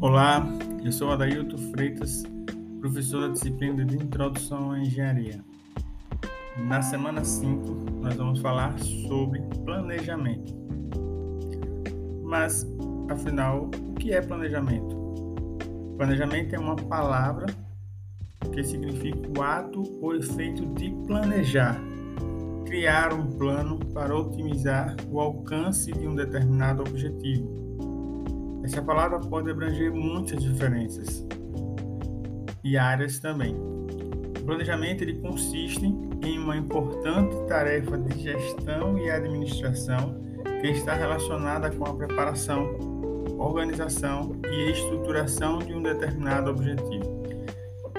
Olá, eu sou Adailton Freitas, professor da disciplina de Introdução à Engenharia. Na semana 5, nós vamos falar sobre planejamento. Mas, afinal, o que é planejamento? Planejamento é uma palavra que significa o ato ou efeito de planejar, criar um plano para otimizar o alcance de um determinado objetivo essa palavra pode abranger muitas diferenças e áreas também. O planejamento ele consiste em uma importante tarefa de gestão e administração que está relacionada com a preparação, organização e estruturação de um determinado objetivo.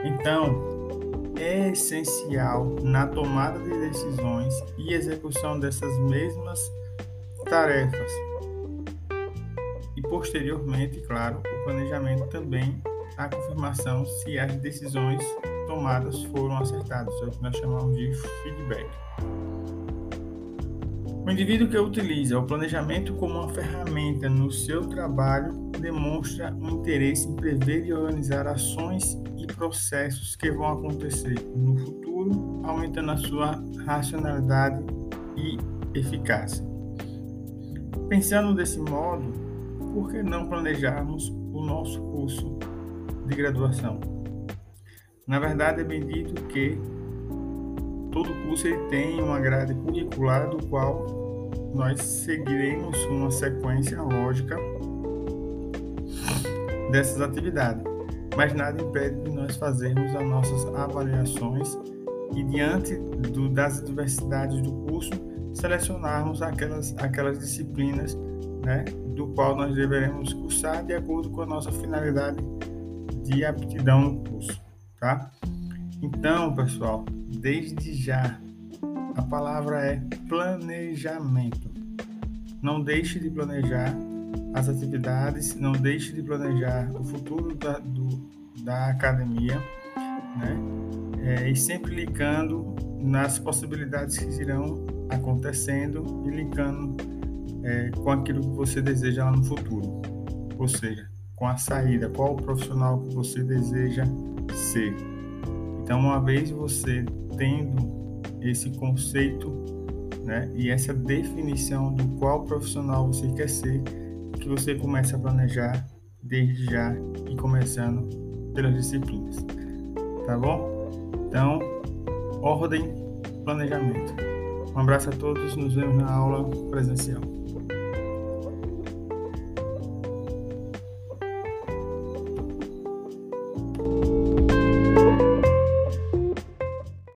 Então, é essencial na tomada de decisões e execução dessas mesmas tarefas posteriormente, claro, o planejamento também a confirmação se as decisões tomadas foram acertadas, é o que nós chamamos de feedback. O indivíduo que utiliza o planejamento como uma ferramenta no seu trabalho demonstra um interesse em prever e organizar ações e processos que vão acontecer no futuro, aumentando a sua racionalidade e eficácia. Pensando desse modo, por que não planejarmos o nosso curso de graduação? Na verdade, é bem dito que todo curso ele tem uma grade curricular do qual nós seguiremos uma sequência lógica dessas atividades, mas nada impede de nós fazermos as nossas avaliações e diante do, das diversidades do curso selecionarmos aquelas, aquelas disciplinas né, do qual nós deveremos cursar de acordo com a nossa finalidade de aptidão no curso, tá? Então, pessoal, desde já, a palavra é planejamento. Não deixe de planejar as atividades, não deixe de planejar o futuro da, do, da academia, né? É, e sempre ligando nas possibilidades que irão acontecendo e linkando é, com aquilo que você deseja lá no futuro. Ou seja, com a saída, qual o profissional que você deseja ser. Então, uma vez você tendo esse conceito né, e essa definição do qual profissional você quer ser, que você começa a planejar desde já e começando pelas disciplinas. Tá bom? Então, ordem, planejamento. Um abraço a todos, nos vemos na aula presencial.